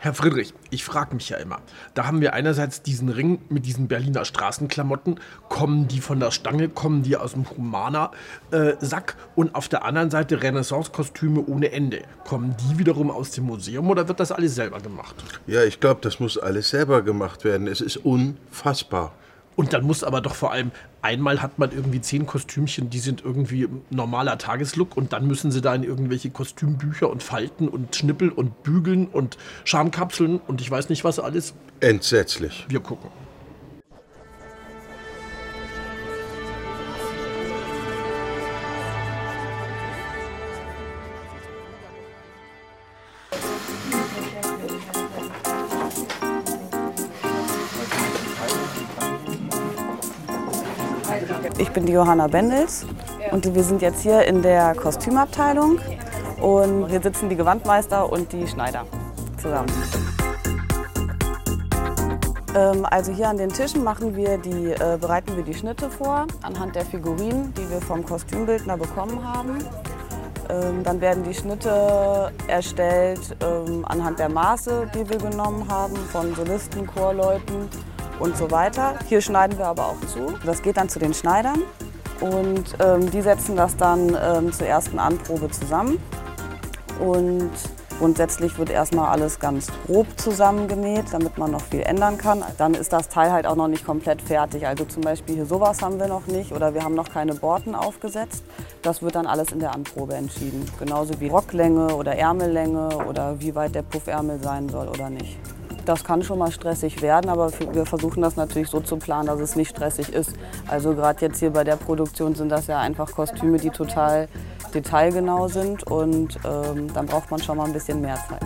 Herr Friedrich, ich frage mich ja immer, da haben wir einerseits diesen Ring mit diesen Berliner Straßenklamotten, kommen die von der Stange, kommen die aus dem Humana-Sack äh, und auf der anderen Seite Renaissance-Kostüme ohne Ende. Kommen die wiederum aus dem Museum oder wird das alles selber gemacht? Ja, ich glaube, das muss alles selber gemacht werden. Es ist unfassbar. Und dann muss aber doch vor allem, einmal hat man irgendwie zehn Kostümchen, die sind irgendwie normaler Tageslook und dann müssen sie da in irgendwelche Kostümbücher und Falten und Schnippel und Bügeln und Schamkapseln und ich weiß nicht was alles. Entsetzlich. Wir gucken. Ich bin die Johanna Bendels und wir sind jetzt hier in der Kostümabteilung und hier sitzen die Gewandmeister und die Schneider zusammen. Ähm, also hier an den Tischen machen wir die, äh, bereiten wir die Schnitte vor anhand der Figurinen, die wir vom Kostümbildner bekommen haben. Ähm, dann werden die Schnitte erstellt ähm, anhand der Maße, die wir genommen haben von Solisten, Chorleuten und so weiter. Hier schneiden wir aber auch zu. Das geht dann zu den Schneidern und ähm, die setzen das dann ähm, zur ersten Anprobe zusammen. Und grundsätzlich wird erstmal alles ganz grob zusammengenäht, damit man noch viel ändern kann. Dann ist das Teil halt auch noch nicht komplett fertig. Also zum Beispiel hier sowas haben wir noch nicht oder wir haben noch keine Borten aufgesetzt. Das wird dann alles in der Anprobe entschieden. Genauso wie Rocklänge oder Ärmellänge oder wie weit der Puffärmel sein soll oder nicht. Das kann schon mal stressig werden, aber wir versuchen das natürlich so zu planen, dass es nicht stressig ist. Also gerade jetzt hier bei der Produktion sind das ja einfach Kostüme, die total detailgenau sind und ähm, dann braucht man schon mal ein bisschen mehr Zeit.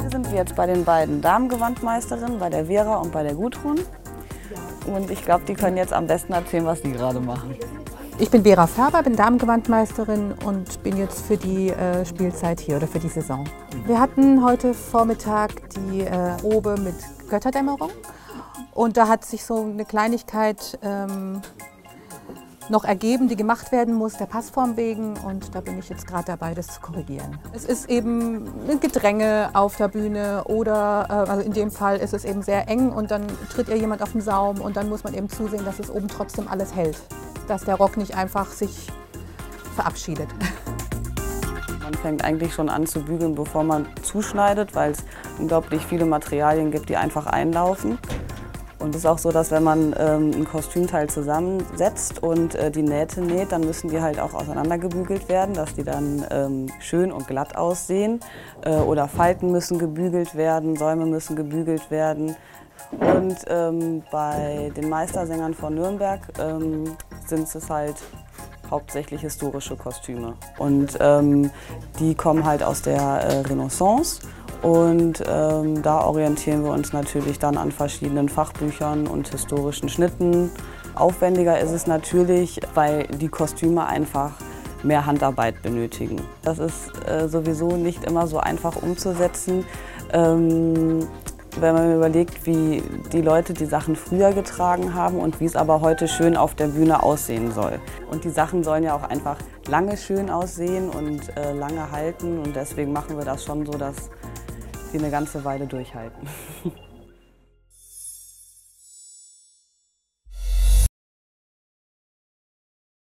Hier sind wir jetzt bei den beiden Damengewandmeisterinnen, bei der Vera und bei der Gudrun. Und ich glaube, die können jetzt am besten erzählen, was die gerade machen. Ich bin Vera Färber, bin Damengewandmeisterin und bin jetzt für die äh, Spielzeit hier oder für die Saison. Wir hatten heute Vormittag die äh, Probe mit Götterdämmerung und da hat sich so eine Kleinigkeit ähm, noch ergeben, die gemacht werden muss, der Passform wegen. Und da bin ich jetzt gerade dabei, das zu korrigieren. Es ist eben ein Gedränge auf der Bühne oder äh, also in dem Fall ist es eben sehr eng und dann tritt ihr jemand auf den Saum und dann muss man eben zusehen, dass es oben trotzdem alles hält. Dass der Rock nicht einfach sich verabschiedet. Man fängt eigentlich schon an zu bügeln, bevor man zuschneidet, weil es unglaublich viele Materialien gibt, die einfach einlaufen. Und es ist auch so, dass wenn man ähm, ein Kostümteil zusammensetzt und äh, die Nähte näht, dann müssen die halt auch auseinandergebügelt werden, dass die dann ähm, schön und glatt aussehen. Äh, oder Falten müssen gebügelt werden, Säume müssen gebügelt werden. Und ähm, bei den Meistersängern von Nürnberg ähm, sind es halt hauptsächlich historische Kostüme. Und ähm, die kommen halt aus der äh, Renaissance und ähm, da orientieren wir uns natürlich dann an verschiedenen Fachbüchern und historischen Schnitten. Aufwendiger ist es natürlich, weil die Kostüme einfach mehr Handarbeit benötigen. Das ist äh, sowieso nicht immer so einfach umzusetzen. Ähm, wenn man überlegt, wie die Leute die Sachen früher getragen haben und wie es aber heute schön auf der Bühne aussehen soll. Und die Sachen sollen ja auch einfach lange schön aussehen und äh, lange halten und deswegen machen wir das schon so, dass die eine ganze Weile durchhalten.